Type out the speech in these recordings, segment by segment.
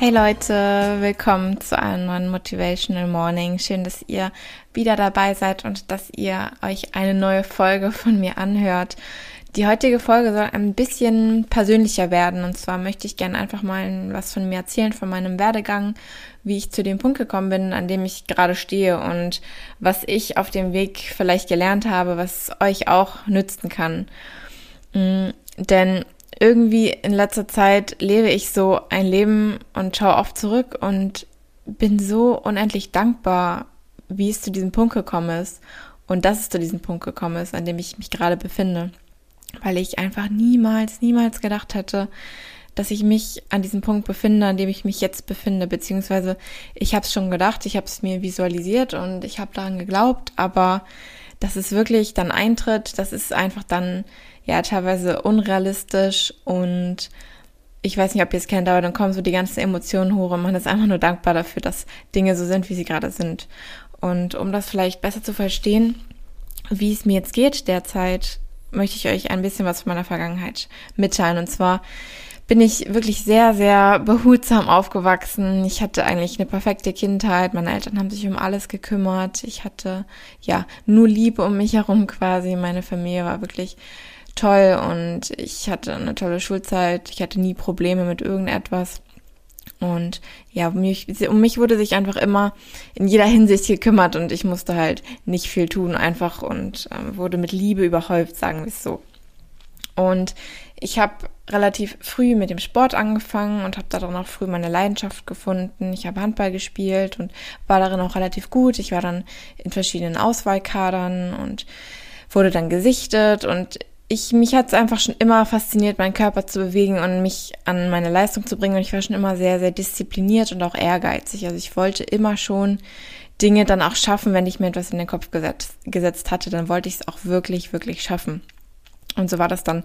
Hey Leute, willkommen zu einem neuen Motivational Morning. Schön, dass ihr wieder dabei seid und dass ihr euch eine neue Folge von mir anhört. Die heutige Folge soll ein bisschen persönlicher werden und zwar möchte ich gerne einfach mal was von mir erzählen, von meinem Werdegang, wie ich zu dem Punkt gekommen bin, an dem ich gerade stehe und was ich auf dem Weg vielleicht gelernt habe, was euch auch nützen kann. Mm, denn irgendwie in letzter Zeit lebe ich so ein Leben und schaue oft zurück und bin so unendlich dankbar, wie es zu diesem Punkt gekommen ist und dass es zu diesem Punkt gekommen ist, an dem ich mich gerade befinde. Weil ich einfach niemals, niemals gedacht hätte, dass ich mich an diesem Punkt befinde, an dem ich mich jetzt befinde, beziehungsweise ich habe es schon gedacht, ich habe es mir visualisiert und ich habe daran geglaubt, aber dass es wirklich dann eintritt, das ist einfach dann ja teilweise unrealistisch und ich weiß nicht, ob ihr es kennt, aber dann kommen so die ganzen Emotionen hoch und man ist einfach nur dankbar dafür, dass Dinge so sind, wie sie gerade sind. Und um das vielleicht besser zu verstehen, wie es mir jetzt geht derzeit, möchte ich euch ein bisschen was von meiner Vergangenheit mitteilen. Und zwar bin ich wirklich sehr, sehr behutsam aufgewachsen. Ich hatte eigentlich eine perfekte Kindheit. Meine Eltern haben sich um alles gekümmert. Ich hatte ja nur Liebe um mich herum quasi. Meine Familie war wirklich toll und ich hatte eine tolle Schulzeit. Ich hatte nie Probleme mit irgendetwas. Und ja, um mich, um mich wurde sich einfach immer in jeder Hinsicht gekümmert und ich musste halt nicht viel tun einfach und ähm, wurde mit Liebe überhäuft, sagen wir es so. Und ich habe relativ früh mit dem Sport angefangen und habe darin auch früh meine Leidenschaft gefunden. Ich habe Handball gespielt und war darin auch relativ gut. Ich war dann in verschiedenen Auswahlkadern und wurde dann gesichtet und ich, mich hat es einfach schon immer fasziniert, meinen Körper zu bewegen und mich an meine Leistung zu bringen. Und ich war schon immer sehr, sehr diszipliniert und auch ehrgeizig. Also ich wollte immer schon Dinge dann auch schaffen, wenn ich mir etwas in den Kopf gesetzt, gesetzt hatte, dann wollte ich es auch wirklich, wirklich schaffen. Und so war das dann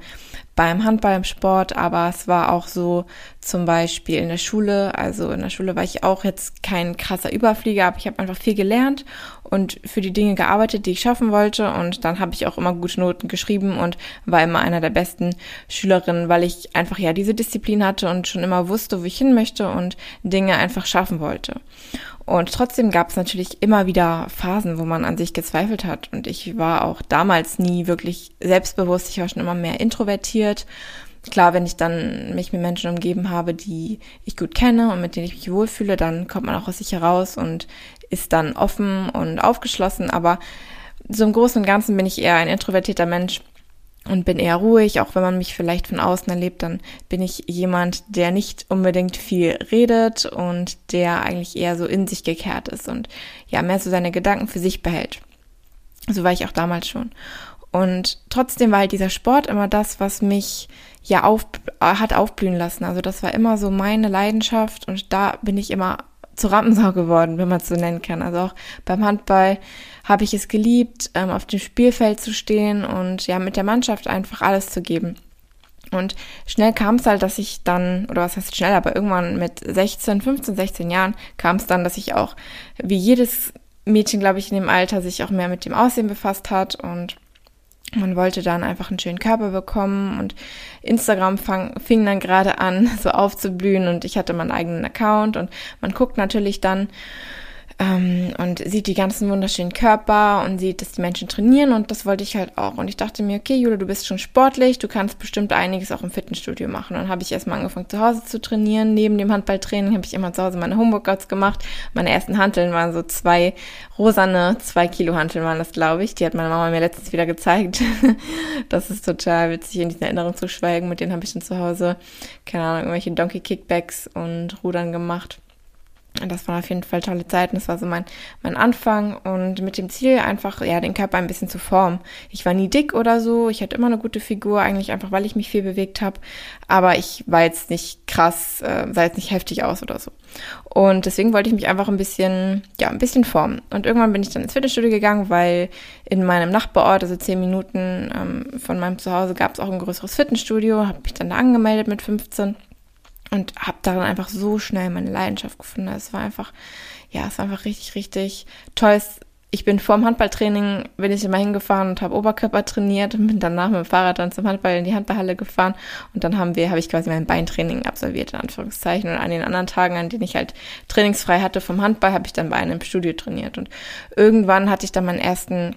beim Handball im Sport, aber es war auch so zum Beispiel in der Schule. Also in der Schule war ich auch jetzt kein krasser Überflieger, aber ich habe einfach viel gelernt und für die Dinge gearbeitet, die ich schaffen wollte. Und dann habe ich auch immer gute Noten geschrieben und war immer einer der besten Schülerinnen, weil ich einfach ja diese Disziplin hatte und schon immer wusste, wo ich hin möchte und Dinge einfach schaffen wollte. Und trotzdem gab es natürlich immer wieder Phasen, wo man an sich gezweifelt hat. Und ich war auch damals nie wirklich selbstbewusst. Ich war schon immer mehr introvertiert. Klar, wenn ich dann mich mit Menschen umgeben habe, die ich gut kenne und mit denen ich mich wohlfühle, dann kommt man auch aus sich heraus und ist dann offen und aufgeschlossen. Aber so im Großen und Ganzen bin ich eher ein introvertierter Mensch und bin eher ruhig, auch wenn man mich vielleicht von außen erlebt, dann bin ich jemand, der nicht unbedingt viel redet und der eigentlich eher so in sich gekehrt ist und ja, mehr so seine Gedanken für sich behält. So war ich auch damals schon. Und trotzdem war halt dieser Sport immer das, was mich ja auf, hat aufblühen lassen. Also das war immer so meine Leidenschaft und da bin ich immer zur Rampensau geworden, wenn man es so nennen kann. Also auch beim Handball habe ich es geliebt, ähm, auf dem Spielfeld zu stehen und ja, mit der Mannschaft einfach alles zu geben. Und schnell kam es halt, dass ich dann, oder was heißt schnell, aber irgendwann mit 16, 15, 16 Jahren kam es dann, dass ich auch, wie jedes Mädchen, glaube ich, in dem Alter sich auch mehr mit dem Aussehen befasst hat und man wollte dann einfach einen schönen Körper bekommen und Instagram fang, fing dann gerade an, so aufzublühen und ich hatte meinen eigenen Account und man guckt natürlich dann, ähm, und sieht die ganzen wunderschönen Körper und sieht, dass die Menschen trainieren und das wollte ich halt auch. Und ich dachte mir, okay, Jule, du bist schon sportlich, du kannst bestimmt einiges auch im Fitnessstudio machen. Und dann habe ich erstmal angefangen zu Hause zu trainieren. Neben dem Handballtraining habe ich immer zu Hause meine Homeworkouts gemacht. Meine ersten Hanteln waren so zwei rosane, zwei Kilo Hanteln waren das, glaube ich. Die hat meine Mama mir letztens wieder gezeigt. das ist total witzig, in diesen Erinnerungen zu schweigen. Mit denen habe ich dann zu Hause, keine Ahnung, irgendwelche Donkey Kickbacks und Rudern gemacht. Das waren auf jeden Fall tolle Zeiten. Das war so mein, mein Anfang und mit dem Ziel einfach, ja, den Körper ein bisschen zu formen. Ich war nie dick oder so. Ich hatte immer eine gute Figur, eigentlich einfach, weil ich mich viel bewegt habe. Aber ich war jetzt nicht krass, äh, sah jetzt nicht heftig aus oder so. Und deswegen wollte ich mich einfach ein bisschen, ja, ein bisschen formen. Und irgendwann bin ich dann ins Fitnessstudio gegangen, weil in meinem Nachbarort, also zehn Minuten ähm, von meinem Zuhause, gab es auch ein größeres Fitnessstudio. Habe mich dann da angemeldet mit 15 und habe darin einfach so schnell meine Leidenschaft gefunden. Es war einfach, ja, es war einfach richtig, richtig toll. Ich bin vorm Handballtraining, bin ich immer hingefahren und habe Oberkörper trainiert und bin danach mit dem Fahrrad dann zum Handball in die Handballhalle gefahren und dann haben wir, habe ich quasi mein Beintraining absolviert, in Anführungszeichen. Und an den anderen Tagen, an denen ich halt trainingsfrei hatte vom Handball, habe ich dann bei einem Studio trainiert. Und irgendwann hatte ich dann meinen ersten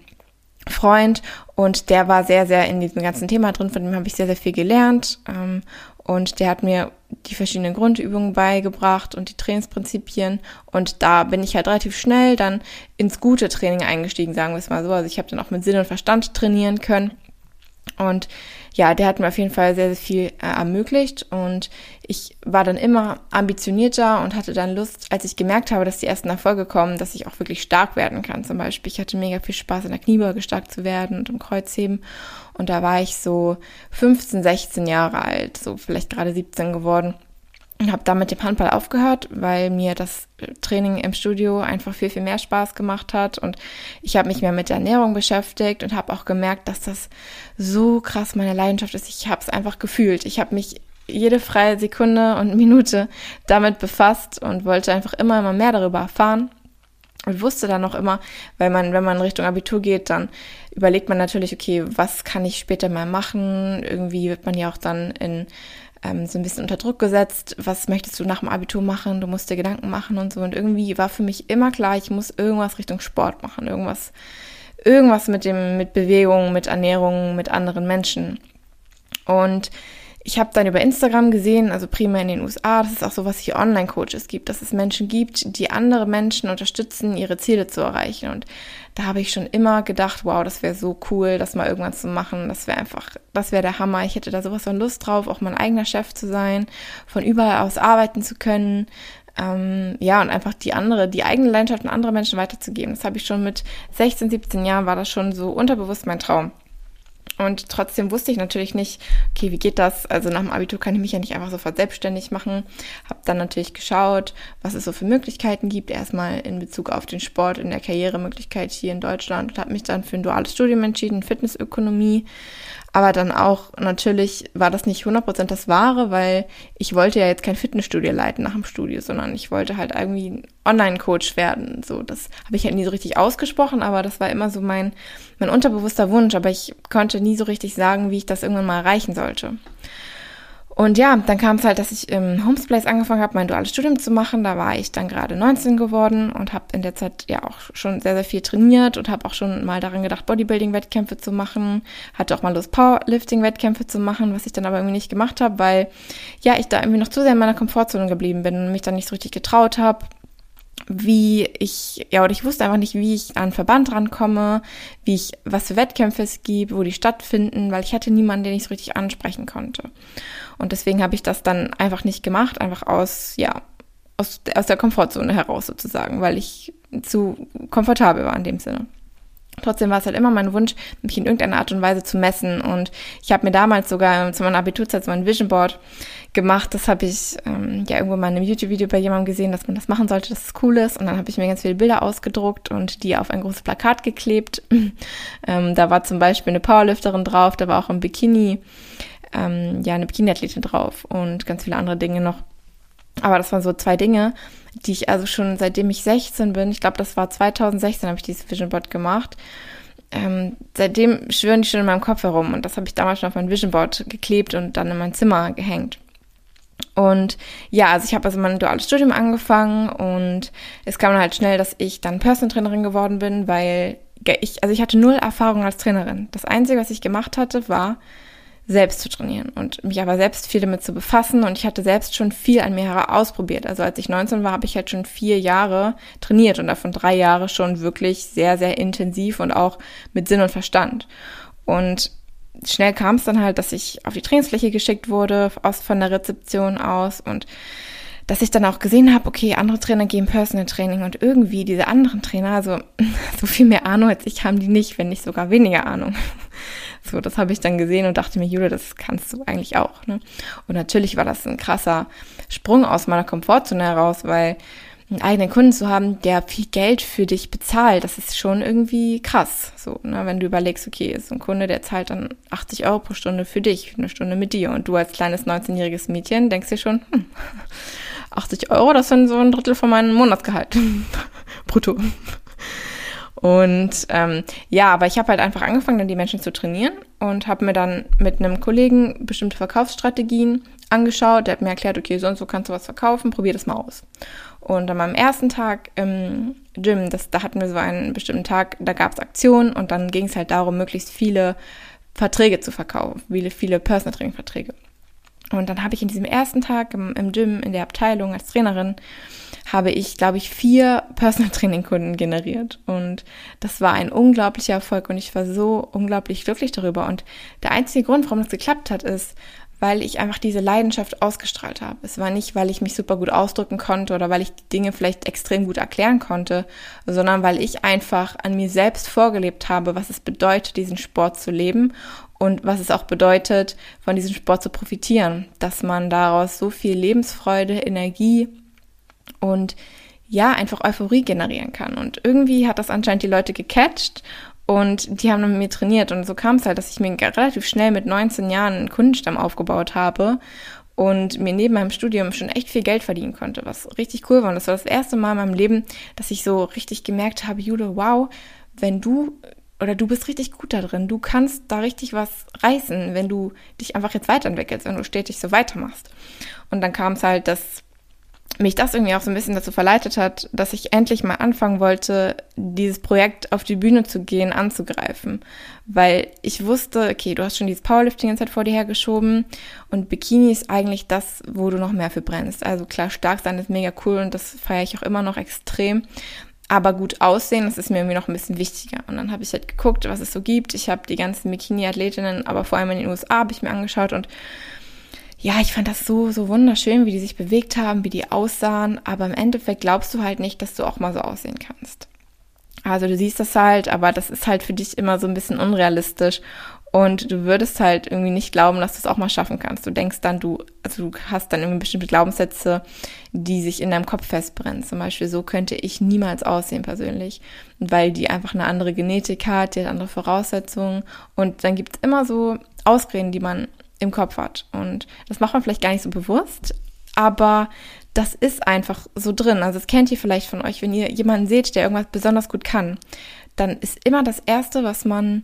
Freund und der war sehr, sehr in diesem ganzen Thema drin, von dem habe ich sehr, sehr viel gelernt. Ähm, und der hat mir die verschiedenen Grundübungen beigebracht und die Trainingsprinzipien. Und da bin ich halt relativ schnell dann ins gute Training eingestiegen, sagen wir es mal so. Also ich habe dann auch mit Sinn und Verstand trainieren können. Und ja, der hat mir auf jeden Fall sehr, sehr viel äh, ermöglicht und ich war dann immer ambitionierter und hatte dann Lust, als ich gemerkt habe, dass die ersten Erfolge kommen, dass ich auch wirklich stark werden kann. Zum Beispiel, ich hatte mega viel Spaß in der Kniebeuge stark zu werden und im Kreuzheben und da war ich so 15, 16 Jahre alt, so vielleicht gerade 17 geworden und habe dann mit dem Handball aufgehört, weil mir das Training im Studio einfach viel, viel mehr Spaß gemacht hat. Und ich habe mich mehr mit der Ernährung beschäftigt und habe auch gemerkt, dass das so krass meine Leidenschaft ist. Ich habe es einfach gefühlt. Ich habe mich jede freie Sekunde und Minute damit befasst und wollte einfach immer, immer mehr darüber erfahren. Und wusste dann noch immer, weil man, wenn man Richtung Abitur geht, dann überlegt man natürlich, okay, was kann ich später mal machen? Irgendwie wird man ja auch dann in ähm, so ein bisschen unter Druck gesetzt. Was möchtest du nach dem Abitur machen? Du musst dir Gedanken machen und so. Und irgendwie war für mich immer klar, ich muss irgendwas Richtung Sport machen, irgendwas, irgendwas mit dem, mit Bewegung, mit Ernährung, mit anderen Menschen. Und ich habe dann über Instagram gesehen, also prima in den USA, dass es auch sowas wie Online-Coaches gibt, dass es Menschen gibt, die andere Menschen unterstützen, ihre Ziele zu erreichen. Und da habe ich schon immer gedacht, wow, das wäre so cool, das mal irgendwann zu machen. Das wäre einfach, das wäre der Hammer. Ich hätte da sowas von Lust drauf, auch mein eigener Chef zu sein, von überall aus arbeiten zu können. Ähm, ja, und einfach die andere, die eigene Leidenschaft an andere Menschen weiterzugeben. Das habe ich schon mit 16, 17 Jahren, war das schon so unterbewusst mein Traum. Und trotzdem wusste ich natürlich nicht, okay, wie geht das? Also nach dem Abitur kann ich mich ja nicht einfach sofort selbstständig machen. Habe dann natürlich geschaut, was es so für Möglichkeiten gibt. Erstmal in Bezug auf den Sport, in der Karrieremöglichkeit hier in Deutschland und habe mich dann für ein duales Studium entschieden, Fitnessökonomie. Aber dann auch, natürlich war das nicht 100% das Wahre, weil ich wollte ja jetzt kein Fitnessstudio leiten nach dem Studio, sondern ich wollte halt irgendwie Online-Coach werden. So, das habe ich halt nie so richtig ausgesprochen, aber das war immer so mein, mein unterbewusster Wunsch. Aber ich konnte nie so richtig sagen, wie ich das irgendwann mal erreichen sollte. Und ja, dann kam es halt, dass ich im Homesplace angefangen habe, mein duales Studium zu machen. Da war ich dann gerade 19 geworden und habe in der Zeit ja auch schon sehr, sehr viel trainiert und habe auch schon mal daran gedacht, Bodybuilding-Wettkämpfe zu machen. Hatte auch mal Lust, Powerlifting-Wettkämpfe zu machen, was ich dann aber irgendwie nicht gemacht habe, weil ja, ich da irgendwie noch zu sehr in meiner Komfortzone geblieben bin und mich dann nicht so richtig getraut habe wie ich, ja, oder ich wusste einfach nicht, wie ich an Verband rankomme, wie ich, was für Wettkämpfe es gibt, wo die stattfinden, weil ich hatte niemanden, den ich so richtig ansprechen konnte. Und deswegen habe ich das dann einfach nicht gemacht, einfach aus, ja, aus, aus der Komfortzone heraus sozusagen, weil ich zu komfortabel war in dem Sinne. Trotzdem war es halt immer mein Wunsch, mich in irgendeiner Art und Weise zu messen. Und ich habe mir damals sogar zu meiner Abiturzeit so ein Vision Board gemacht. Das habe ich ähm, ja irgendwo mal in einem YouTube-Video bei jemandem gesehen, dass man das machen sollte, dass es cool ist. Und dann habe ich mir ganz viele Bilder ausgedruckt und die auf ein großes Plakat geklebt. ähm, da war zum Beispiel eine Powerlifterin drauf, da war auch ein Bikini, ähm, ja, eine Bikini-Athletin drauf und ganz viele andere Dinge noch. Aber das waren so zwei Dinge, die ich also schon seitdem ich 16 bin, ich glaube, das war 2016, habe ich dieses Vision Board gemacht. Ähm, seitdem schwören die schon in meinem Kopf herum und das habe ich damals schon auf mein Vision Board geklebt und dann in mein Zimmer gehängt. Und ja, also ich habe also mein duales Studium angefangen und es kam dann halt schnell, dass ich dann Personal Trainerin geworden bin, weil ich, also ich hatte null Erfahrung als Trainerin. Das Einzige, was ich gemacht hatte, war selbst zu trainieren und mich aber selbst viel damit zu befassen und ich hatte selbst schon viel an mir ausprobiert. Also als ich 19 war, habe ich halt schon vier Jahre trainiert und davon drei Jahre schon wirklich sehr, sehr intensiv und auch mit Sinn und Verstand. Und schnell kam es dann halt, dass ich auf die Trainingsfläche geschickt wurde, aus, von der Rezeption aus und dass ich dann auch gesehen habe, okay, andere Trainer geben Personal Training und irgendwie diese anderen Trainer, also so viel mehr Ahnung als ich haben die nicht, wenn nicht sogar weniger Ahnung. So, das habe ich dann gesehen und dachte mir, Julia, das kannst du eigentlich auch. Ne? Und natürlich war das ein krasser Sprung aus meiner Komfortzone heraus, weil einen eigenen Kunden zu haben, der viel Geld für dich bezahlt, das ist schon irgendwie krass. So, ne? wenn du überlegst, okay, ist ein Kunde, der zahlt dann 80 Euro pro Stunde für dich, eine Stunde mit dir und du als kleines 19-jähriges Mädchen denkst dir schon, hm, 80 Euro, das sind so ein Drittel von meinem Monatsgehalt. Brutto. Und ähm, ja, aber ich habe halt einfach angefangen, dann die Menschen zu trainieren und habe mir dann mit einem Kollegen bestimmte Verkaufsstrategien angeschaut. Der hat mir erklärt, okay, so und so kannst du was verkaufen, probier das mal aus. Und an meinem ersten Tag im Gym, das, da hatten wir so einen bestimmten Tag, da gab es Aktionen und dann ging es halt darum, möglichst viele Verträge zu verkaufen, viele, viele Personal Training Verträge. Und dann habe ich in diesem ersten Tag im, im Gym, in der Abteilung als Trainerin, habe ich, glaube ich, vier Personal Training Kunden generiert. Und das war ein unglaublicher Erfolg und ich war so unglaublich glücklich darüber. Und der einzige Grund, warum das geklappt hat, ist, weil ich einfach diese Leidenschaft ausgestrahlt habe. Es war nicht, weil ich mich super gut ausdrücken konnte oder weil ich die Dinge vielleicht extrem gut erklären konnte, sondern weil ich einfach an mir selbst vorgelebt habe, was es bedeutet, diesen Sport zu leben und was es auch bedeutet, von diesem Sport zu profitieren, dass man daraus so viel Lebensfreude, Energie und ja, einfach Euphorie generieren kann. Und irgendwie hat das anscheinend die Leute gecatcht und die haben mit mir trainiert. Und so kam es halt, dass ich mir relativ schnell mit 19 Jahren einen Kundenstamm aufgebaut habe und mir neben meinem Studium schon echt viel Geld verdienen konnte, was richtig cool war. Und das war das erste Mal in meinem Leben, dass ich so richtig gemerkt habe, Jule, wow, wenn du oder du bist richtig gut da drin, du kannst da richtig was reißen, wenn du dich einfach jetzt weiterentwickelst, wenn du stetig so weitermachst. Und dann kam es halt, dass mich das irgendwie auch so ein bisschen dazu verleitet hat, dass ich endlich mal anfangen wollte, dieses Projekt auf die Bühne zu gehen, anzugreifen. Weil ich wusste, okay, du hast schon dieses Powerlifting jetzt halt vor dir hergeschoben und Bikini ist eigentlich das, wo du noch mehr für brennst. Also klar, stark sein ist mega cool und das feiere ich auch immer noch extrem. Aber gut aussehen, das ist mir irgendwie noch ein bisschen wichtiger. Und dann habe ich halt geguckt, was es so gibt. Ich habe die ganzen Bikini-Athletinnen, aber vor allem in den USA, habe ich mir angeschaut und ja, ich fand das so, so wunderschön, wie die sich bewegt haben, wie die aussahen, aber im Endeffekt glaubst du halt nicht, dass du auch mal so aussehen kannst. Also du siehst das halt, aber das ist halt für dich immer so ein bisschen unrealistisch und du würdest halt irgendwie nicht glauben, dass du es auch mal schaffen kannst. Du denkst dann, du, also du hast dann irgendwie bestimmte Glaubenssätze, die sich in deinem Kopf festbrennen. Zum Beispiel, so könnte ich niemals aussehen persönlich, weil die einfach eine andere Genetik hat, die hat andere Voraussetzungen. Und dann gibt es immer so Ausreden, die man im Kopf hat. Und das macht man vielleicht gar nicht so bewusst, aber das ist einfach so drin. Also das kennt ihr vielleicht von euch, wenn ihr jemanden seht, der irgendwas besonders gut kann, dann ist immer das Erste, was man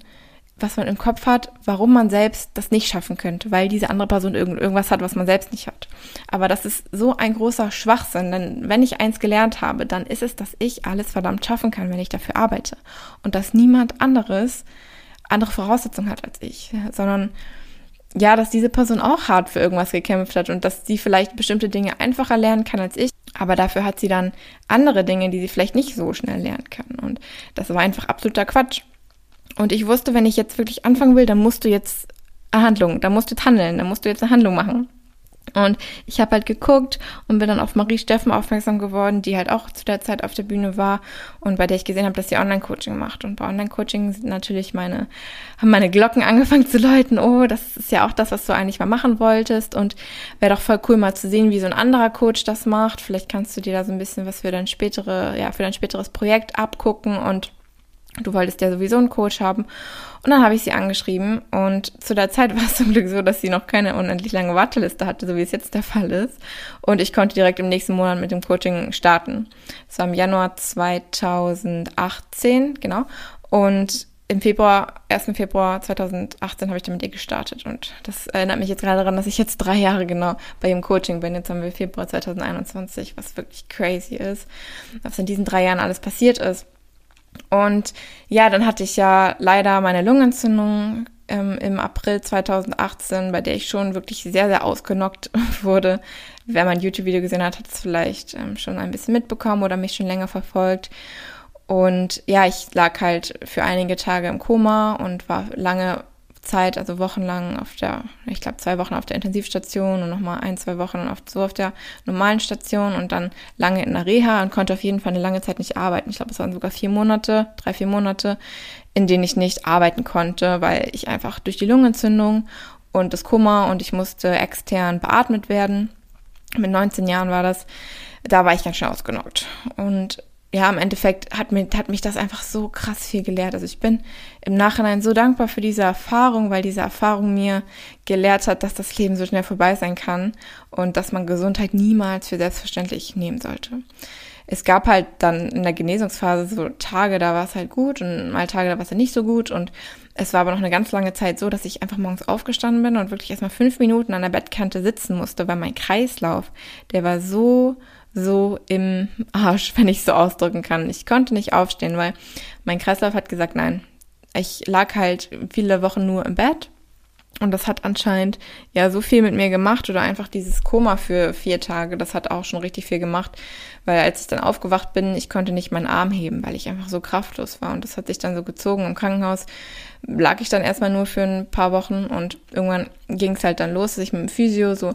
was man im Kopf hat, warum man selbst das nicht schaffen könnte, weil diese andere Person irgend, irgendwas hat, was man selbst nicht hat. Aber das ist so ein großer Schwachsinn, denn wenn ich eins gelernt habe, dann ist es, dass ich alles verdammt schaffen kann, wenn ich dafür arbeite. Und dass niemand anderes andere Voraussetzungen hat als ich, sondern ja, dass diese Person auch hart für irgendwas gekämpft hat und dass sie vielleicht bestimmte Dinge einfacher lernen kann als ich, aber dafür hat sie dann andere Dinge, die sie vielleicht nicht so schnell lernen kann. Und das war einfach absoluter Quatsch. Und ich wusste, wenn ich jetzt wirklich anfangen will, dann musst du jetzt eine Handlung, dann musst du jetzt handeln, dann musst du jetzt eine Handlung machen. Und ich habe halt geguckt und bin dann auf Marie Steffen aufmerksam geworden, die halt auch zu der Zeit auf der Bühne war und bei der ich gesehen habe, dass sie Online-Coaching macht. Und bei Online-Coaching sind natürlich meine, haben meine Glocken angefangen zu läuten. Oh, das ist ja auch das, was du eigentlich mal machen wolltest. Und wäre doch voll cool mal zu sehen, wie so ein anderer Coach das macht. Vielleicht kannst du dir da so ein bisschen was für dein spätere, ja, für dein späteres Projekt abgucken und Du wolltest ja sowieso einen Coach haben. Und dann habe ich sie angeschrieben. Und zu der Zeit war es zum Glück so, dass sie noch keine unendlich lange Warteliste hatte, so wie es jetzt der Fall ist. Und ich konnte direkt im nächsten Monat mit dem Coaching starten. Das war im Januar 2018, genau. Und im Februar, 1. Februar 2018 habe ich dann mit ihr gestartet. Und das erinnert mich jetzt gerade daran, dass ich jetzt drei Jahre genau bei ihrem Coaching bin. Jetzt haben wir Februar 2021, was wirklich crazy ist, was in diesen drei Jahren alles passiert ist. Und ja, dann hatte ich ja leider meine Lungenentzündung ähm, im April 2018, bei der ich schon wirklich sehr, sehr ausgenockt wurde. Wer mein YouTube-Video gesehen hat, hat es vielleicht ähm, schon ein bisschen mitbekommen oder mich schon länger verfolgt. Und ja, ich lag halt für einige Tage im Koma und war lange Zeit, also wochenlang auf der, ich glaube zwei Wochen auf der Intensivstation und nochmal ein, zwei Wochen auf, so auf der normalen Station und dann lange in der Reha und konnte auf jeden Fall eine lange Zeit nicht arbeiten. Ich glaube, es waren sogar vier Monate, drei, vier Monate, in denen ich nicht arbeiten konnte, weil ich einfach durch die Lungenentzündung und das Kummer und ich musste extern beatmet werden. Mit 19 Jahren war das. Da war ich ganz schön ausgenockt. Und ja, im Endeffekt hat, mir, hat mich das einfach so krass viel gelehrt. Also ich bin im Nachhinein so dankbar für diese Erfahrung, weil diese Erfahrung mir gelehrt hat, dass das Leben so schnell vorbei sein kann und dass man Gesundheit niemals für selbstverständlich nehmen sollte. Es gab halt dann in der Genesungsphase so Tage, da war es halt gut und mal Tage, da war es halt nicht so gut und es war aber noch eine ganz lange Zeit so, dass ich einfach morgens aufgestanden bin und wirklich erstmal fünf Minuten an der Bettkante sitzen musste, weil mein Kreislauf, der war so so im Arsch, wenn ich so ausdrücken kann. Ich konnte nicht aufstehen, weil mein Kreislauf hat gesagt, nein. Ich lag halt viele Wochen nur im Bett und das hat anscheinend ja so viel mit mir gemacht oder einfach dieses Koma für vier Tage, das hat auch schon richtig viel gemacht, weil als ich dann aufgewacht bin, ich konnte nicht meinen Arm heben, weil ich einfach so kraftlos war und das hat sich dann so gezogen. Im Krankenhaus lag ich dann erstmal nur für ein paar Wochen und irgendwann ging es halt dann los, dass ich mit dem Physio so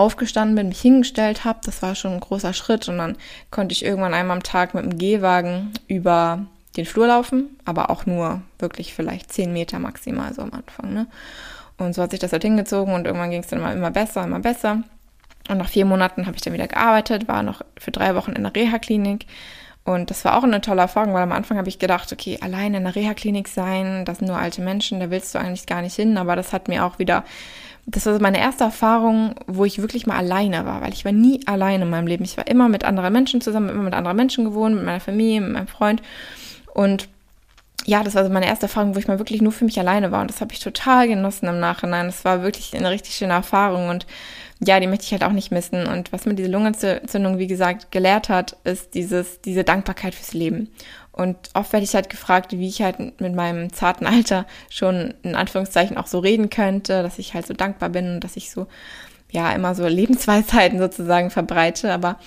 aufgestanden bin, mich hingestellt habe. Das war schon ein großer Schritt und dann konnte ich irgendwann einmal am Tag mit dem Gehwagen über den Flur laufen, aber auch nur wirklich vielleicht zehn Meter maximal so am Anfang. Ne? Und so hat sich das halt hingezogen und irgendwann ging es dann immer, immer besser, immer besser. Und nach vier Monaten habe ich dann wieder gearbeitet, war noch für drei Wochen in der Reha-Klinik. Und das war auch eine tolle Erfahrung, weil am Anfang habe ich gedacht, okay, allein in der Reha-Klinik sein, das sind nur alte Menschen, da willst du eigentlich gar nicht hin. Aber das hat mir auch wieder das war meine erste Erfahrung, wo ich wirklich mal alleine war, weil ich war nie alleine in meinem Leben. Ich war immer mit anderen Menschen zusammen, immer mit anderen Menschen gewohnt, mit meiner Familie, mit meinem Freund. Und ja, das war so meine erste Erfahrung, wo ich mal wirklich nur für mich alleine war. Und das habe ich total genossen im Nachhinein. Das war wirklich eine richtig schöne Erfahrung. Und ja, die möchte ich halt auch nicht missen. Und was mir diese Lungenentzündung, wie gesagt, gelehrt hat, ist dieses, diese Dankbarkeit fürs Leben. Und oft werde ich halt gefragt, wie ich halt mit meinem zarten Alter schon in Anführungszeichen auch so reden könnte, dass ich halt so dankbar bin und dass ich so, ja, immer so Lebensweisheiten sozusagen verbreite. Aber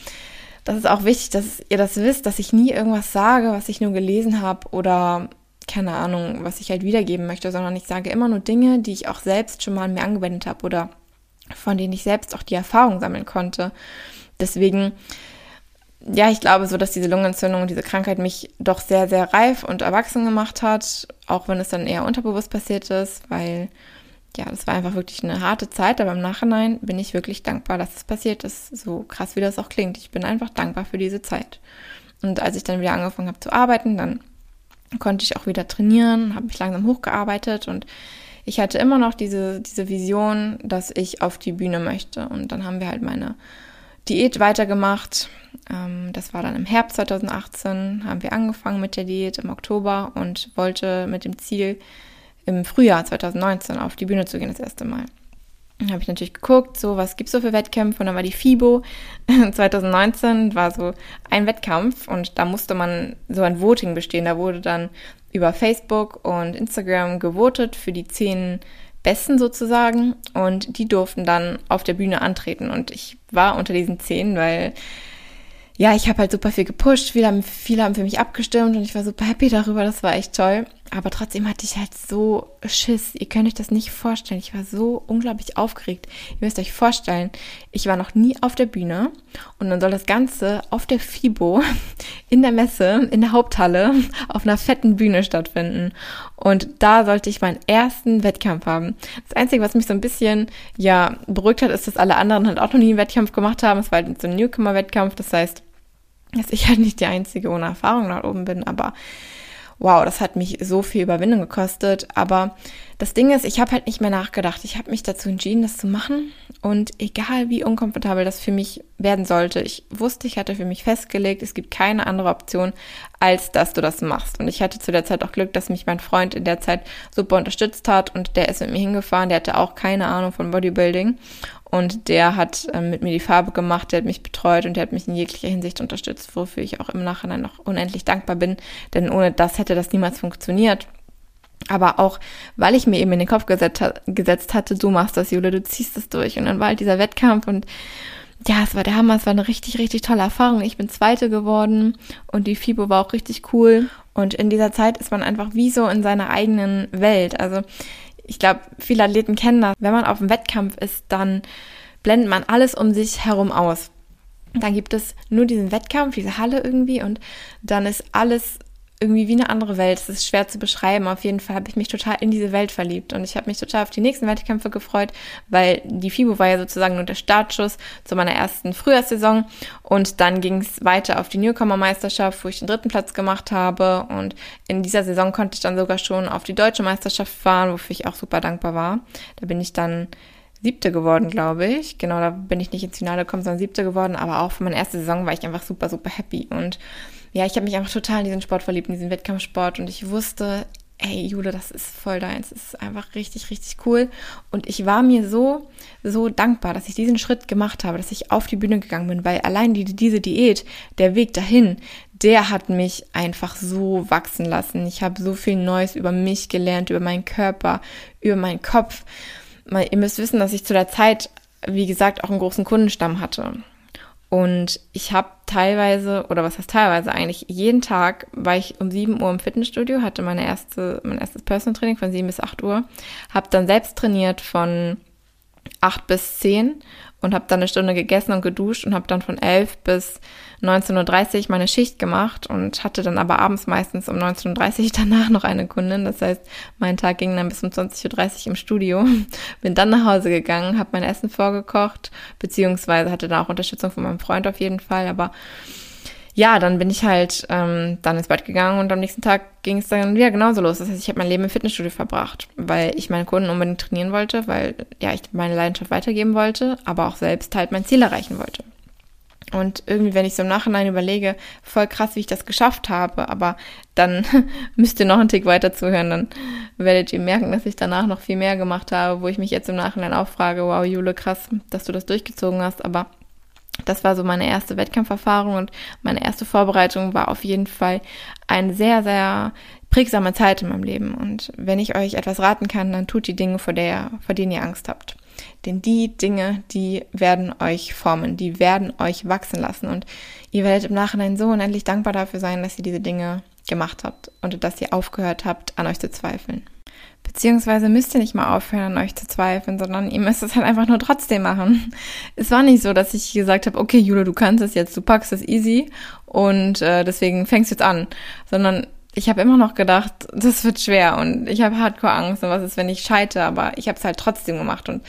das ist auch wichtig, dass ihr das wisst, dass ich nie irgendwas sage, was ich nur gelesen habe oder keine Ahnung, was ich halt wiedergeben möchte, sondern ich sage immer nur Dinge, die ich auch selbst schon mal mir angewendet habe oder von denen ich selbst auch die Erfahrung sammeln konnte. Deswegen ja, ich glaube so, dass diese Lungenentzündung, diese Krankheit mich doch sehr, sehr reif und erwachsen gemacht hat, auch wenn es dann eher unterbewusst passiert ist, weil ja, das war einfach wirklich eine harte Zeit, aber im Nachhinein bin ich wirklich dankbar, dass es passiert ist, so krass wie das auch klingt. Ich bin einfach dankbar für diese Zeit. Und als ich dann wieder angefangen habe zu arbeiten, dann konnte ich auch wieder trainieren, habe mich langsam hochgearbeitet und ich hatte immer noch diese, diese Vision, dass ich auf die Bühne möchte. Und dann haben wir halt meine Diät weitergemacht. Ähm, das war dann im Herbst 2018, haben wir angefangen mit der Diät im Oktober und wollte mit dem Ziel, im Frühjahr 2019 auf die Bühne zu gehen, das erste Mal. Dann habe ich natürlich geguckt, so was gibt es so für Wettkämpfe und dann war die FIBO 2019 war so ein Wettkampf und da musste man so ein Voting bestehen. Da wurde dann über Facebook und Instagram gewotet für die zehn Besten sozusagen. Und die durften dann auf der Bühne antreten. Und ich war unter diesen zehn, weil ja, ich habe halt super viel gepusht, viele haben, viele haben für mich abgestimmt. Und ich war super happy darüber, das war echt toll. Aber trotzdem hatte ich halt so Schiss. Ihr könnt euch das nicht vorstellen. Ich war so unglaublich aufgeregt. Ihr müsst euch vorstellen, ich war noch nie auf der Bühne und dann soll das Ganze auf der FIBO in der Messe, in der Haupthalle, auf einer fetten Bühne stattfinden. Und da sollte ich meinen ersten Wettkampf haben. Das Einzige, was mich so ein bisschen, ja, beruhigt hat, ist, dass alle anderen halt auch noch nie einen Wettkampf gemacht haben. Es war halt so ein Newcomer-Wettkampf. Das heißt, dass ich halt nicht die Einzige ohne Erfahrung dort oben bin, aber wow, das hat mich so viel Überwindung gekostet. Aber das Ding ist, ich habe halt nicht mehr nachgedacht. Ich habe mich dazu entschieden, das zu machen. Und egal wie unkomfortabel das für mich werden sollte, ich wusste, ich hatte für mich festgelegt, es gibt keine andere Option, als dass du das machst. Und ich hatte zu der Zeit auch Glück, dass mich mein Freund in der Zeit super unterstützt hat und der ist mit mir hingefahren. Der hatte auch keine Ahnung von Bodybuilding. Und der hat äh, mit mir die Farbe gemacht, der hat mich betreut und der hat mich in jeglicher Hinsicht unterstützt, wofür ich auch im Nachhinein noch unendlich dankbar bin. Denn ohne das hätte das niemals funktioniert. Aber auch, weil ich mir eben in den Kopf gesetzt, gesetzt hatte, du machst das, Jule, du ziehst das durch. Und dann war halt dieser Wettkampf und ja, es war der Hammer, es war eine richtig, richtig tolle Erfahrung. Ich bin Zweite geworden und die FIBO war auch richtig cool. Und in dieser Zeit ist man einfach wie so in seiner eigenen Welt. Also ich glaube, viele Athleten kennen das. Wenn man auf dem Wettkampf ist, dann blendet man alles um sich herum aus. Dann gibt es nur diesen Wettkampf, diese Halle irgendwie und dann ist alles irgendwie wie eine andere Welt. Es ist schwer zu beschreiben. Auf jeden Fall habe ich mich total in diese Welt verliebt und ich habe mich total auf die nächsten Wettkämpfe gefreut, weil die FIBO war ja sozusagen nur der Startschuss zu meiner ersten Frühjahrssaison und dann ging es weiter auf die Newcomer-Meisterschaft, wo ich den dritten Platz gemacht habe und in dieser Saison konnte ich dann sogar schon auf die deutsche Meisterschaft fahren, wofür ich auch super dankbar war. Da bin ich dann siebte geworden, glaube ich. Genau, da bin ich nicht ins Finale gekommen, sondern siebte geworden. Aber auch für meine erste Saison war ich einfach super, super happy. Und ja, ich habe mich einfach total in diesen Sport verliebt, in diesen Wettkampfsport. Und ich wusste, ey, Jule, das ist voll deins. Das ist einfach richtig, richtig cool. Und ich war mir so, so dankbar, dass ich diesen Schritt gemacht habe, dass ich auf die Bühne gegangen bin, weil allein die, diese Diät, der Weg dahin, der hat mich einfach so wachsen lassen. Ich habe so viel Neues über mich gelernt, über meinen Körper, über meinen Kopf. Ihr müsst wissen, dass ich zu der Zeit, wie gesagt, auch einen großen Kundenstamm hatte. Und ich habe teilweise, oder was heißt teilweise eigentlich, jeden Tag war ich um 7 Uhr im Fitnessstudio, hatte meine erste, mein erstes Personal Training von 7 bis 8 Uhr, habe dann selbst trainiert von 8 bis 10 und habe dann eine Stunde gegessen und geduscht und habe dann von 11 bis 19.30 Uhr meine Schicht gemacht und hatte dann aber abends meistens um 19.30 Uhr danach noch eine Kundin. Das heißt, mein Tag ging dann bis um 20.30 Uhr im Studio. Bin dann nach Hause gegangen, habe mein Essen vorgekocht, beziehungsweise hatte da auch Unterstützung von meinem Freund auf jeden Fall, aber ja, dann bin ich halt ähm, dann ins Bett gegangen und am nächsten Tag ging es dann wieder genauso los. Das heißt, ich habe mein Leben im Fitnessstudio verbracht, weil ich meine Kunden unbedingt trainieren wollte, weil ja ich meine Leidenschaft weitergeben wollte, aber auch selbst halt mein Ziel erreichen wollte. Und irgendwie, wenn ich so im Nachhinein überlege, voll krass, wie ich das geschafft habe, aber dann müsst ihr noch einen Tick weiter zuhören, dann werdet ihr merken, dass ich danach noch viel mehr gemacht habe, wo ich mich jetzt im Nachhinein auch frage, wow, Jule, krass, dass du das durchgezogen hast, aber das war so meine erste Wettkampferfahrung und meine erste Vorbereitung war auf jeden Fall eine sehr, sehr prägsame Zeit in meinem Leben. Und wenn ich euch etwas raten kann, dann tut die Dinge, vor, der, vor denen ihr Angst habt. Denn die Dinge, die werden euch formen, die werden euch wachsen lassen. Und ihr werdet im Nachhinein so unendlich dankbar dafür sein, dass ihr diese Dinge gemacht habt und dass ihr aufgehört habt, an euch zu zweifeln. Beziehungsweise müsst ihr nicht mal aufhören, an euch zu zweifeln, sondern ihr müsst es halt einfach nur trotzdem machen. Es war nicht so, dass ich gesagt habe, okay, Jule, du kannst es jetzt, du packst es easy und äh, deswegen fängst du jetzt an. Sondern ich habe immer noch gedacht, das wird schwer und ich habe hardcore Angst und was ist, wenn ich scheite, aber ich habe es halt trotzdem gemacht und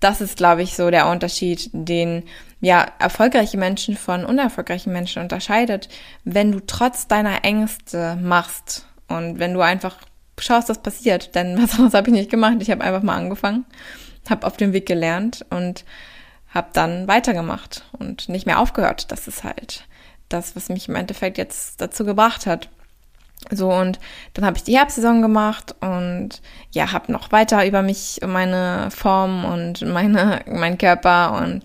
das ist, glaube ich, so der Unterschied, den ja erfolgreiche Menschen von unerfolgreichen Menschen unterscheidet, wenn du trotz deiner Ängste machst und wenn du einfach schaust, was passiert. Denn was anderes habe ich nicht gemacht. Ich habe einfach mal angefangen, habe auf dem Weg gelernt und habe dann weitergemacht und nicht mehr aufgehört. Das ist halt das, was mich im Endeffekt jetzt dazu gebracht hat. So, und dann habe ich die Herbstsaison gemacht und ja, habe noch weiter über mich, meine Form und meine, mein Körper und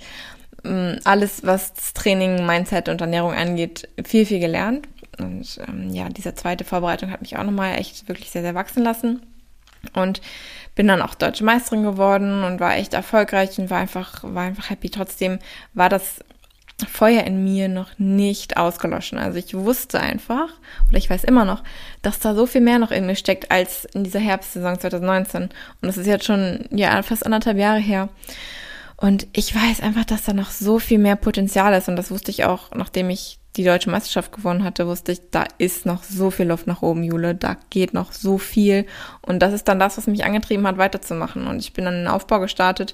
ähm, alles, was das Training, Mindset und Ernährung angeht, viel, viel gelernt. Und ähm, ja, diese zweite Vorbereitung hat mich auch nochmal echt wirklich sehr, sehr wachsen lassen. Und bin dann auch deutsche Meisterin geworden und war echt erfolgreich und war einfach, war einfach happy. Trotzdem war das Feuer in mir noch nicht ausgelöschen. Also ich wusste einfach, oder ich weiß immer noch, dass da so viel mehr noch in mir steckt als in dieser Herbstsaison 2019. Und das ist jetzt schon, ja, fast anderthalb Jahre her. Und ich weiß einfach, dass da noch so viel mehr Potenzial ist. Und das wusste ich auch, nachdem ich die deutsche Meisterschaft gewonnen hatte, wusste ich, da ist noch so viel Luft nach oben, Jule. Da geht noch so viel. Und das ist dann das, was mich angetrieben hat, weiterzumachen. Und ich bin dann in den Aufbau gestartet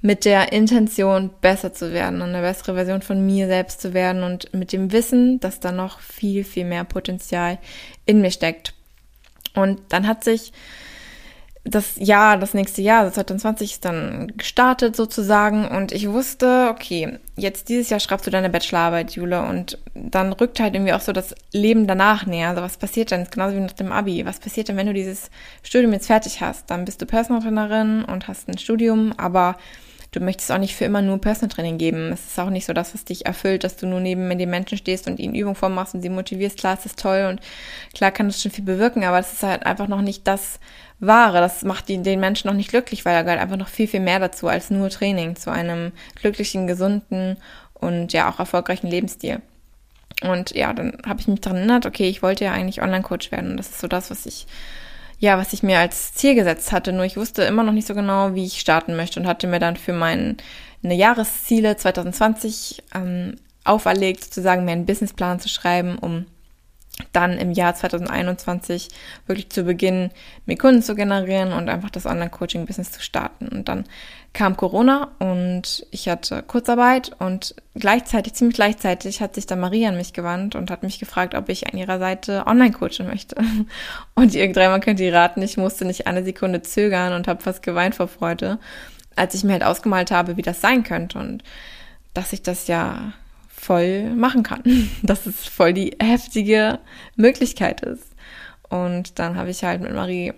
mit der Intention, besser zu werden, eine bessere Version von mir selbst zu werden und mit dem Wissen, dass da noch viel, viel mehr Potenzial in mir steckt. Und dann hat sich das Jahr, das nächste Jahr, also 2020 ist dann gestartet sozusagen und ich wusste, okay, jetzt dieses Jahr schreibst du deine Bachelorarbeit, Jule, und dann rückt halt irgendwie auch so das Leben danach näher. Also was passiert denn? Genauso wie nach dem Abi. Was passiert denn, wenn du dieses Studium jetzt fertig hast? Dann bist du Personal Trainerin und hast ein Studium, aber du möchtest auch nicht für immer nur Personal Training geben. Es ist auch nicht so das, was dich erfüllt, dass du nur neben den Menschen stehst und ihnen Übung vormachst und sie motivierst. Klar, es ist toll und klar kann das schon viel bewirken, aber es ist halt einfach noch nicht das Wahre. Das macht die, den Menschen noch nicht glücklich, weil da gehört einfach noch viel, viel mehr dazu als nur Training, zu einem glücklichen, gesunden und ja auch erfolgreichen Lebensstil. Und ja, dann habe ich mich daran erinnert, okay, ich wollte ja eigentlich Online-Coach werden. Und das ist so das, was ich ja, was ich mir als Ziel gesetzt hatte. Nur ich wusste immer noch nicht so genau, wie ich starten möchte und hatte mir dann für meine Jahresziele 2020 ähm, auferlegt, sozusagen mir einen Businessplan zu schreiben, um dann im Jahr 2021 wirklich zu beginnen, mir Kunden zu generieren und einfach das Online-Coaching-Business zu starten. Und dann kam Corona und ich hatte Kurzarbeit und gleichzeitig, ziemlich gleichzeitig, hat sich dann Maria an mich gewandt und hat mich gefragt, ob ich an ihrer Seite online coachen möchte. Und ihr dreimal könnt ihr raten, ich musste nicht eine Sekunde zögern und habe fast geweint vor Freude, als ich mir halt ausgemalt habe, wie das sein könnte und dass ich das ja voll machen kann. Dass es voll die heftige Möglichkeit ist. Und dann habe ich halt mit Marie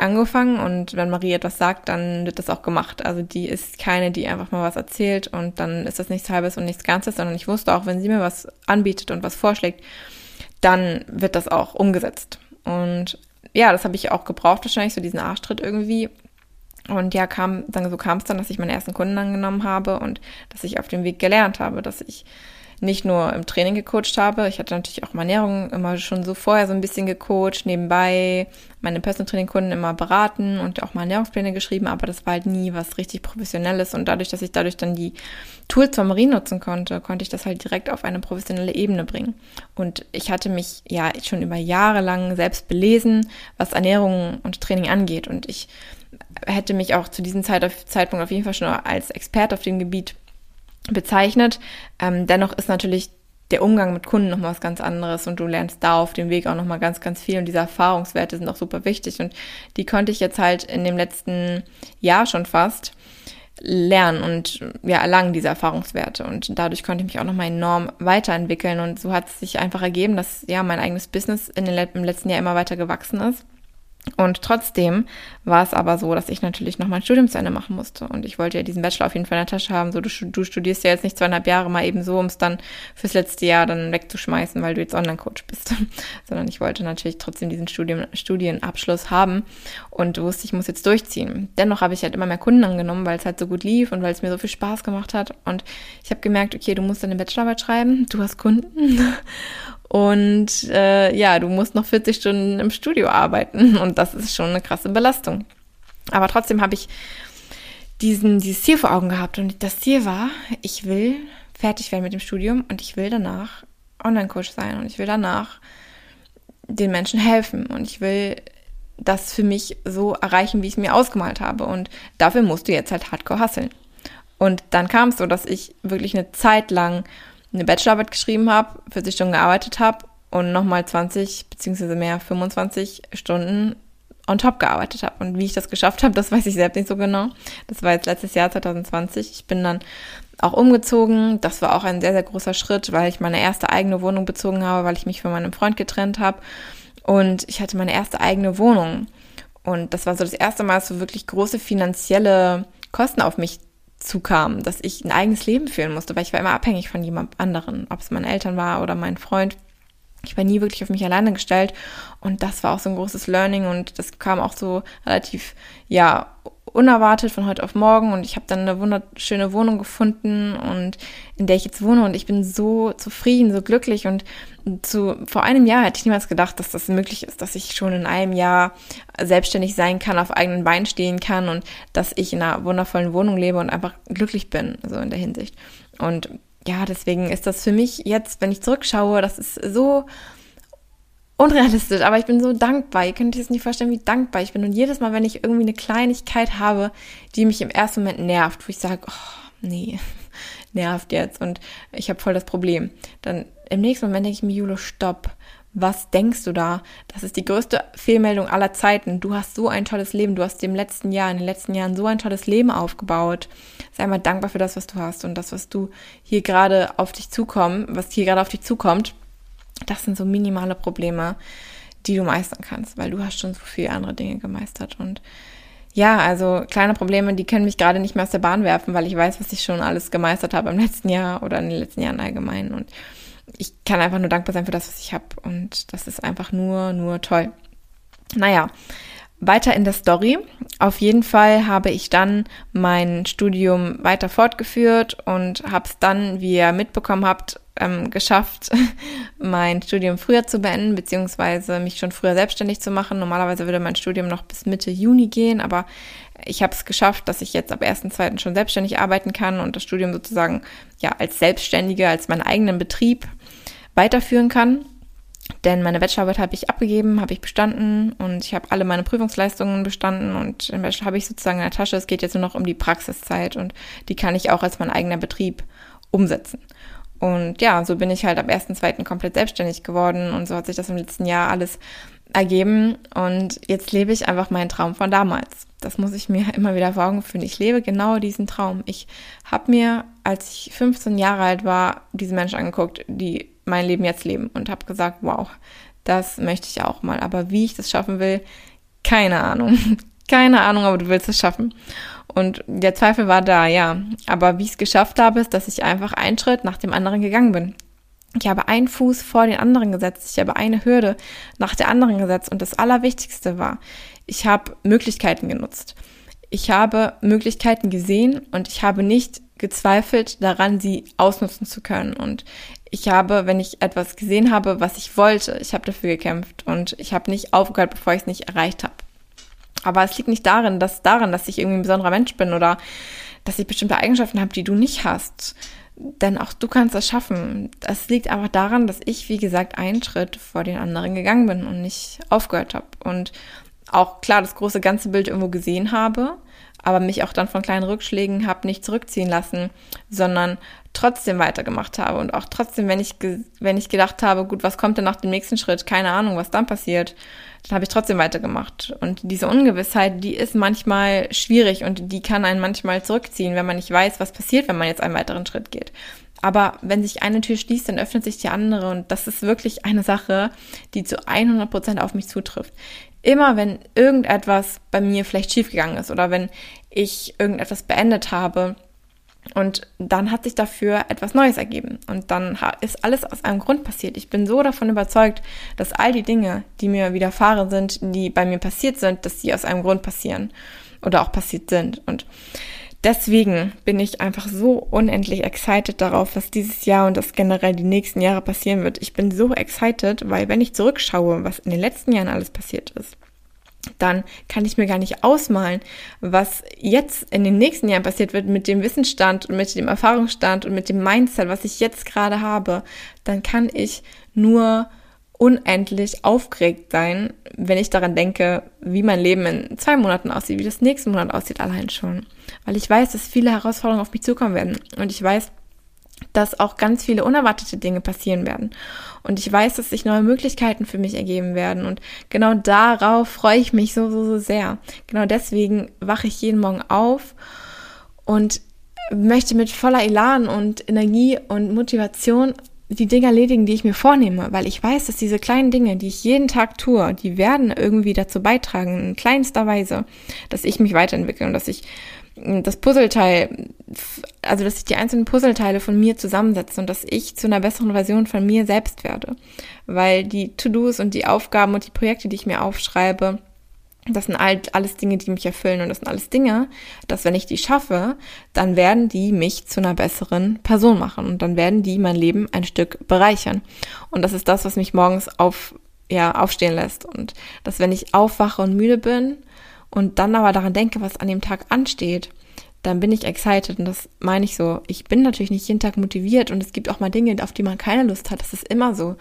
angefangen und wenn Marie etwas sagt, dann wird das auch gemacht. Also die ist keine, die einfach mal was erzählt und dann ist das nichts Halbes und nichts Ganzes, sondern ich wusste auch, wenn sie mir was anbietet und was vorschlägt, dann wird das auch umgesetzt. Und ja, das habe ich auch gebraucht wahrscheinlich, so diesen Arschtritt irgendwie. Und ja, kam, dann so kam es dann, dass ich meine ersten Kunden angenommen habe und dass ich auf dem Weg gelernt habe, dass ich nicht nur im Training gecoacht habe. Ich hatte natürlich auch meine Ernährung immer schon so vorher so ein bisschen gecoacht, nebenbei meine Personal Training Kunden immer beraten und auch mal Ernährungspläne geschrieben, aber das war halt nie was richtig professionelles und dadurch, dass ich dadurch dann die Tools von Marie nutzen konnte, konnte ich das halt direkt auf eine professionelle Ebene bringen. Und ich hatte mich ja schon über Jahre lang selbst belesen, was Ernährung und Training angeht und ich hätte mich auch zu diesem Zeitpunkt auf jeden Fall schon als Experte auf dem Gebiet bezeichnet. Ähm, dennoch ist natürlich der Umgang mit Kunden nochmal was ganz anderes und du lernst da auf dem Weg auch nochmal ganz, ganz viel und diese Erfahrungswerte sind auch super wichtig und die konnte ich jetzt halt in dem letzten Jahr schon fast lernen und ja, erlangen diese Erfahrungswerte und dadurch konnte ich mich auch nochmal enorm weiterentwickeln und so hat es sich einfach ergeben, dass ja mein eigenes Business in den, im letzten Jahr immer weiter gewachsen ist und trotzdem war es aber so, dass ich natürlich noch mein Studium zu Ende machen musste. Und ich wollte ja diesen Bachelor auf jeden Fall in der Tasche haben. So, du, du studierst ja jetzt nicht zweieinhalb Jahre mal eben so, um es dann fürs letzte Jahr dann wegzuschmeißen, weil du jetzt Online-Coach bist. Sondern ich wollte natürlich trotzdem diesen Studium, Studienabschluss haben und wusste, ich muss jetzt durchziehen. Dennoch habe ich halt immer mehr Kunden angenommen, weil es halt so gut lief und weil es mir so viel Spaß gemacht hat. Und ich habe gemerkt, okay, du musst deine Bachelorarbeit schreiben, du hast Kunden. Und äh, ja, du musst noch 40 Stunden im Studio arbeiten. Und das ist schon eine krasse Belastung. Aber trotzdem habe ich diesen, dieses Ziel vor Augen gehabt. Und das Ziel war, ich will fertig werden mit dem Studium und ich will danach Online-Coach sein. Und ich will danach den Menschen helfen. Und ich will das für mich so erreichen, wie ich es mir ausgemalt habe. Und dafür musst du jetzt halt hardcore hasseln. Und dann kam es so, dass ich wirklich eine Zeit lang eine Bachelorarbeit geschrieben habe, 40 Stunden gearbeitet habe und nochmal 20 beziehungsweise mehr 25 Stunden on top gearbeitet habe. Und wie ich das geschafft habe, das weiß ich selbst nicht so genau. Das war jetzt letztes Jahr 2020. Ich bin dann auch umgezogen. Das war auch ein sehr, sehr großer Schritt, weil ich meine erste eigene Wohnung bezogen habe, weil ich mich von meinem Freund getrennt habe. Und ich hatte meine erste eigene Wohnung. Und das war so das erste Mal, dass so wirklich große finanzielle Kosten auf mich zukam, dass ich ein eigenes Leben führen musste, weil ich war immer abhängig von jemand anderen, ob es meine Eltern war oder mein Freund. Ich war nie wirklich auf mich alleine gestellt und das war auch so ein großes Learning und das kam auch so relativ, ja, unerwartet von heute auf morgen und ich habe dann eine wunderschöne Wohnung gefunden und in der ich jetzt wohne und ich bin so zufrieden, so glücklich und zu, vor einem Jahr hätte ich niemals gedacht, dass das möglich ist, dass ich schon in einem Jahr selbstständig sein kann, auf eigenen Beinen stehen kann und dass ich in einer wundervollen Wohnung lebe und einfach glücklich bin, so in der Hinsicht. Und ja, deswegen ist das für mich jetzt, wenn ich zurückschaue, das ist so unrealistisch, aber ich bin so dankbar. Ihr könnt euch das nicht vorstellen, wie dankbar ich bin. Und jedes Mal, wenn ich irgendwie eine Kleinigkeit habe, die mich im ersten Moment nervt, wo ich sage, oh, nee, nervt jetzt und ich habe voll das Problem, dann im nächsten Moment denke ich mir, Julo, stopp. Was denkst du da? Das ist die größte Fehlmeldung aller Zeiten. Du hast so ein tolles Leben. Du hast im letzten Jahr, in den letzten Jahren so ein tolles Leben aufgebaut. Sei mal dankbar für das, was du hast und das, was du hier gerade auf dich zukommt, was hier gerade auf dich zukommt. Das sind so minimale Probleme, die du meistern kannst, weil du hast schon so viele andere Dinge gemeistert und ja, also kleine Probleme, die können mich gerade nicht mehr aus der Bahn werfen, weil ich weiß, was ich schon alles gemeistert habe im letzten Jahr oder in den letzten Jahren allgemein und ich kann einfach nur dankbar sein für das, was ich habe. Und das ist einfach nur, nur toll. Naja, weiter in der Story. Auf jeden Fall habe ich dann mein Studium weiter fortgeführt und habe es dann, wie ihr mitbekommen habt, ähm, geschafft, mein Studium früher zu beenden, beziehungsweise mich schon früher selbstständig zu machen. Normalerweise würde mein Studium noch bis Mitte Juni gehen, aber ich habe es geschafft, dass ich jetzt ab 1.2. schon selbstständig arbeiten kann und das Studium sozusagen ja als Selbstständige, als meinen eigenen Betrieb weiterführen kann. Denn meine Bachelorarbeit habe ich abgegeben, habe ich bestanden und ich habe alle meine Prüfungsleistungen bestanden und den Bachelor habe ich sozusagen in der Tasche. Es geht jetzt nur noch um die Praxiszeit und die kann ich auch als mein eigener Betrieb umsetzen. Und ja, so bin ich halt ab 1.2. komplett selbstständig geworden und so hat sich das im letzten Jahr alles ergeben und jetzt lebe ich einfach meinen Traum von damals. Das muss ich mir immer wieder vor Augen führen. Ich lebe genau diesen Traum. Ich habe mir, als ich 15 Jahre alt war, diese Menschen angeguckt, die mein Leben jetzt leben und habe gesagt, wow, das möchte ich auch mal. Aber wie ich das schaffen will, keine Ahnung. keine Ahnung, aber du willst es schaffen. Und der Zweifel war da, ja. Aber wie ich es geschafft habe, ist, dass ich einfach einen Schritt nach dem anderen gegangen bin. Ich habe einen Fuß vor den anderen gesetzt. Ich habe eine Hürde nach der anderen gesetzt. Und das Allerwichtigste war, ich habe Möglichkeiten genutzt. Ich habe Möglichkeiten gesehen und ich habe nicht gezweifelt daran, sie ausnutzen zu können. Und ich habe, wenn ich etwas gesehen habe, was ich wollte, ich habe dafür gekämpft und ich habe nicht aufgehört, bevor ich es nicht erreicht habe. Aber es liegt nicht darin, dass daran, dass ich irgendwie ein besonderer Mensch bin oder dass ich bestimmte Eigenschaften habe, die du nicht hast. Denn auch du kannst das schaffen. Es liegt einfach daran, dass ich, wie gesagt, einen Schritt vor den anderen gegangen bin und nicht aufgehört habe. Und auch klar das große ganze Bild irgendwo gesehen habe, aber mich auch dann von kleinen Rückschlägen habe nicht zurückziehen lassen, sondern trotzdem weitergemacht habe und auch trotzdem, wenn ich, wenn ich gedacht habe, gut, was kommt denn nach dem nächsten Schritt? Keine Ahnung, was dann passiert. Dann habe ich trotzdem weitergemacht. Und diese Ungewissheit, die ist manchmal schwierig und die kann einen manchmal zurückziehen, wenn man nicht weiß, was passiert, wenn man jetzt einen weiteren Schritt geht. Aber wenn sich eine Tür schließt, dann öffnet sich die andere und das ist wirklich eine Sache, die zu 100 Prozent auf mich zutrifft immer wenn irgendetwas bei mir vielleicht schiefgegangen ist oder wenn ich irgendetwas beendet habe und dann hat sich dafür etwas Neues ergeben und dann ist alles aus einem Grund passiert. Ich bin so davon überzeugt, dass all die Dinge, die mir widerfahren sind, die bei mir passiert sind, dass sie aus einem Grund passieren oder auch passiert sind und Deswegen bin ich einfach so unendlich excited darauf, was dieses Jahr und das generell die nächsten Jahre passieren wird. Ich bin so excited, weil wenn ich zurückschaue, was in den letzten Jahren alles passiert ist, dann kann ich mir gar nicht ausmalen, was jetzt in den nächsten Jahren passiert wird mit dem Wissensstand und mit dem Erfahrungsstand und mit dem Mindset, was ich jetzt gerade habe. Dann kann ich nur unendlich aufgeregt sein, wenn ich daran denke, wie mein Leben in zwei Monaten aussieht, wie das nächste Monat aussieht, allein schon. Weil ich weiß, dass viele Herausforderungen auf mich zukommen werden. Und ich weiß, dass auch ganz viele unerwartete Dinge passieren werden. Und ich weiß, dass sich neue Möglichkeiten für mich ergeben werden. Und genau darauf freue ich mich so, so, so sehr. Genau deswegen wache ich jeden Morgen auf und möchte mit voller Elan und Energie und Motivation die Dinge erledigen, die ich mir vornehme, weil ich weiß, dass diese kleinen Dinge, die ich jeden Tag tue, die werden irgendwie dazu beitragen, in kleinster Weise, dass ich mich weiterentwickle und dass ich das Puzzleteil, also dass ich die einzelnen Puzzleteile von mir zusammensetze und dass ich zu einer besseren Version von mir selbst werde. Weil die To-Dos und die Aufgaben und die Projekte, die ich mir aufschreibe, das sind halt alles Dinge, die mich erfüllen und das sind alles Dinge, dass wenn ich die schaffe, dann werden die mich zu einer besseren Person machen und dann werden die mein Leben ein Stück bereichern. Und das ist das, was mich morgens auf, ja, aufstehen lässt. Und dass wenn ich aufwache und müde bin, und dann aber daran denke, was an dem Tag ansteht, dann bin ich excited und das meine ich so. Ich bin natürlich nicht jeden Tag motiviert und es gibt auch mal Dinge, auf die man keine Lust hat. Das ist immer so.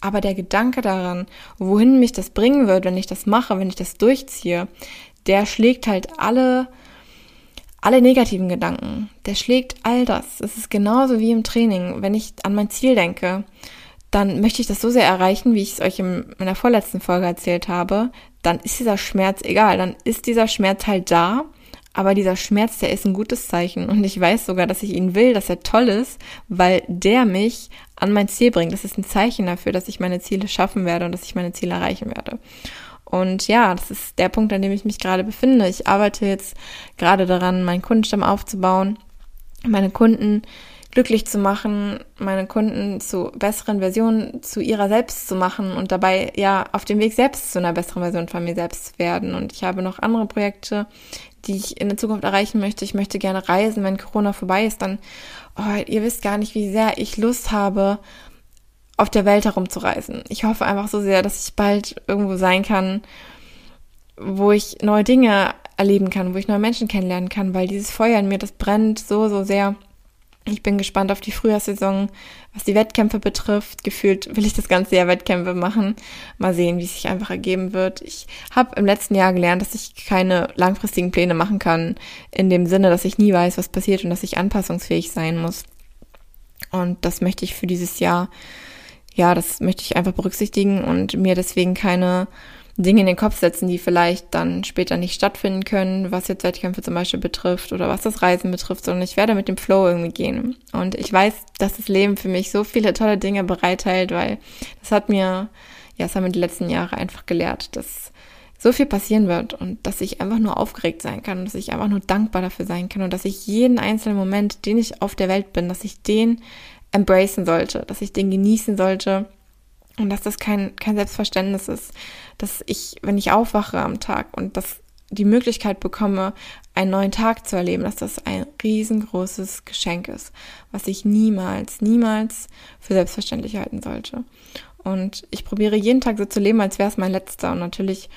Aber der Gedanke daran, wohin mich das bringen wird, wenn ich das mache, wenn ich das durchziehe, der schlägt halt alle, alle negativen Gedanken. Der schlägt all das. Es ist genauso wie im Training. Wenn ich an mein Ziel denke, dann möchte ich das so sehr erreichen, wie ich es euch in meiner vorletzten Folge erzählt habe, dann ist dieser Schmerz egal. Dann ist dieser Schmerz halt da, aber dieser Schmerz, der ist ein gutes Zeichen. Und ich weiß sogar, dass ich ihn will, dass er toll ist, weil der mich an mein Ziel bringt. Das ist ein Zeichen dafür, dass ich meine Ziele schaffen werde und dass ich meine Ziele erreichen werde. Und ja, das ist der Punkt, an dem ich mich gerade befinde. Ich arbeite jetzt gerade daran, meinen Kundenstamm aufzubauen. Meine Kunden glücklich zu machen, meine Kunden zu besseren Versionen zu ihrer selbst zu machen und dabei ja auf dem Weg selbst zu einer besseren Version von mir selbst werden. Und ich habe noch andere Projekte, die ich in der Zukunft erreichen möchte. Ich möchte gerne reisen, wenn Corona vorbei ist, dann, oh, ihr wisst gar nicht, wie sehr ich Lust habe, auf der Welt herumzureisen. Ich hoffe einfach so sehr, dass ich bald irgendwo sein kann, wo ich neue Dinge erleben kann, wo ich neue Menschen kennenlernen kann, weil dieses Feuer in mir, das brennt so, so sehr. Ich bin gespannt auf die Frühjahrssaison, was die Wettkämpfe betrifft. Gefühlt will ich das ganze Jahr Wettkämpfe machen. Mal sehen, wie es sich einfach ergeben wird. Ich habe im letzten Jahr gelernt, dass ich keine langfristigen Pläne machen kann, in dem Sinne, dass ich nie weiß, was passiert und dass ich anpassungsfähig sein muss. Und das möchte ich für dieses Jahr, ja, das möchte ich einfach berücksichtigen und mir deswegen keine Dinge in den Kopf setzen, die vielleicht dann später nicht stattfinden können, was jetzt Wettkämpfe zum Beispiel betrifft oder was das Reisen betrifft, sondern ich werde mit dem Flow irgendwie gehen. Und ich weiß, dass das Leben für mich so viele tolle Dinge bereithält, weil das hat mir, ja, es haben mir die letzten Jahre einfach gelehrt, dass so viel passieren wird und dass ich einfach nur aufgeregt sein kann und dass ich einfach nur dankbar dafür sein kann und dass ich jeden einzelnen Moment, den ich auf der Welt bin, dass ich den embracen sollte, dass ich den genießen sollte und dass das kein, kein Selbstverständnis ist, dass ich, wenn ich aufwache am Tag und das die Möglichkeit bekomme, einen neuen Tag zu erleben, dass das ein riesengroßes Geschenk ist, was ich niemals, niemals für selbstverständlich halten sollte. Und ich probiere jeden Tag so zu leben, als wäre es mein letzter. Und natürlich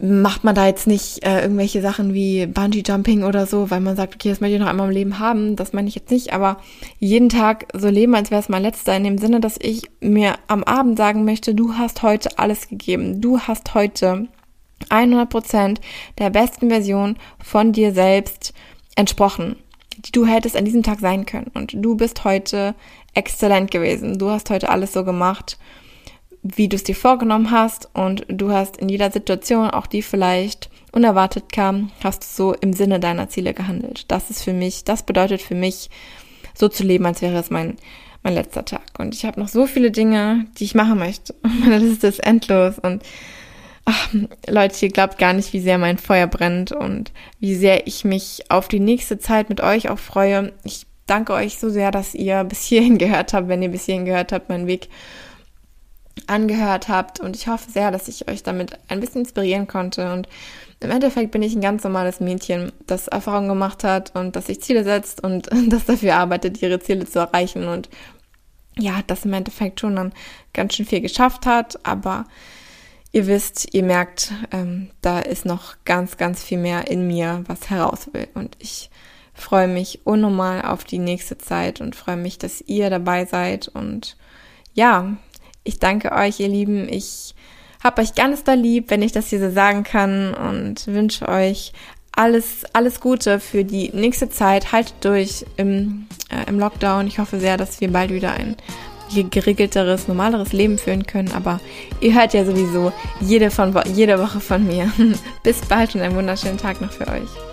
macht man da jetzt nicht äh, irgendwelche Sachen wie Bungee Jumping oder so, weil man sagt, okay, das möchte ich noch einmal im Leben haben. Das meine ich jetzt nicht, aber jeden Tag so leben, als wäre es mein letzter, in dem Sinne, dass ich mir am Abend sagen möchte, du hast heute alles gegeben. Du hast heute 100 Prozent der besten Version von dir selbst entsprochen, die du hättest an diesem Tag sein können. Und du bist heute exzellent gewesen. Du hast heute alles so gemacht, wie du es dir vorgenommen hast und du hast in jeder Situation, auch die vielleicht unerwartet kam, hast du so im Sinne deiner Ziele gehandelt. Das ist für mich, das bedeutet für mich, so zu leben, als wäre es mein, mein letzter Tag. Und ich habe noch so viele Dinge, die ich machen möchte. Meine Liste ist endlos und ach, Leute, ihr glaubt gar nicht, wie sehr mein Feuer brennt und wie sehr ich mich auf die nächste Zeit mit euch auch freue. Ich danke euch so sehr, dass ihr bis hierhin gehört habt, wenn ihr bis hierhin gehört habt, meinen Weg angehört habt. Und ich hoffe sehr, dass ich euch damit ein bisschen inspirieren konnte. Und im Endeffekt bin ich ein ganz normales Mädchen, das Erfahrung gemacht hat und das sich Ziele setzt und das dafür arbeitet, ihre Ziele zu erreichen. Und ja, das im Endeffekt schon dann ganz schön viel geschafft hat. Aber ihr wisst, ihr merkt, ähm, da ist noch ganz, ganz viel mehr in mir, was heraus will. Und ich freue mich unnormal auf die nächste Zeit und freue mich, dass ihr dabei seid. Und ja, ich danke euch, ihr Lieben. Ich habe euch ganz da lieb, wenn ich das hier so sagen kann und wünsche euch alles, alles Gute für die nächste Zeit. Haltet durch im, äh, im Lockdown. Ich hoffe sehr, dass wir bald wieder ein geregelteres, normaleres Leben führen können. Aber ihr hört ja sowieso jede, von, jede Woche von mir. Bis bald und einen wunderschönen Tag noch für euch.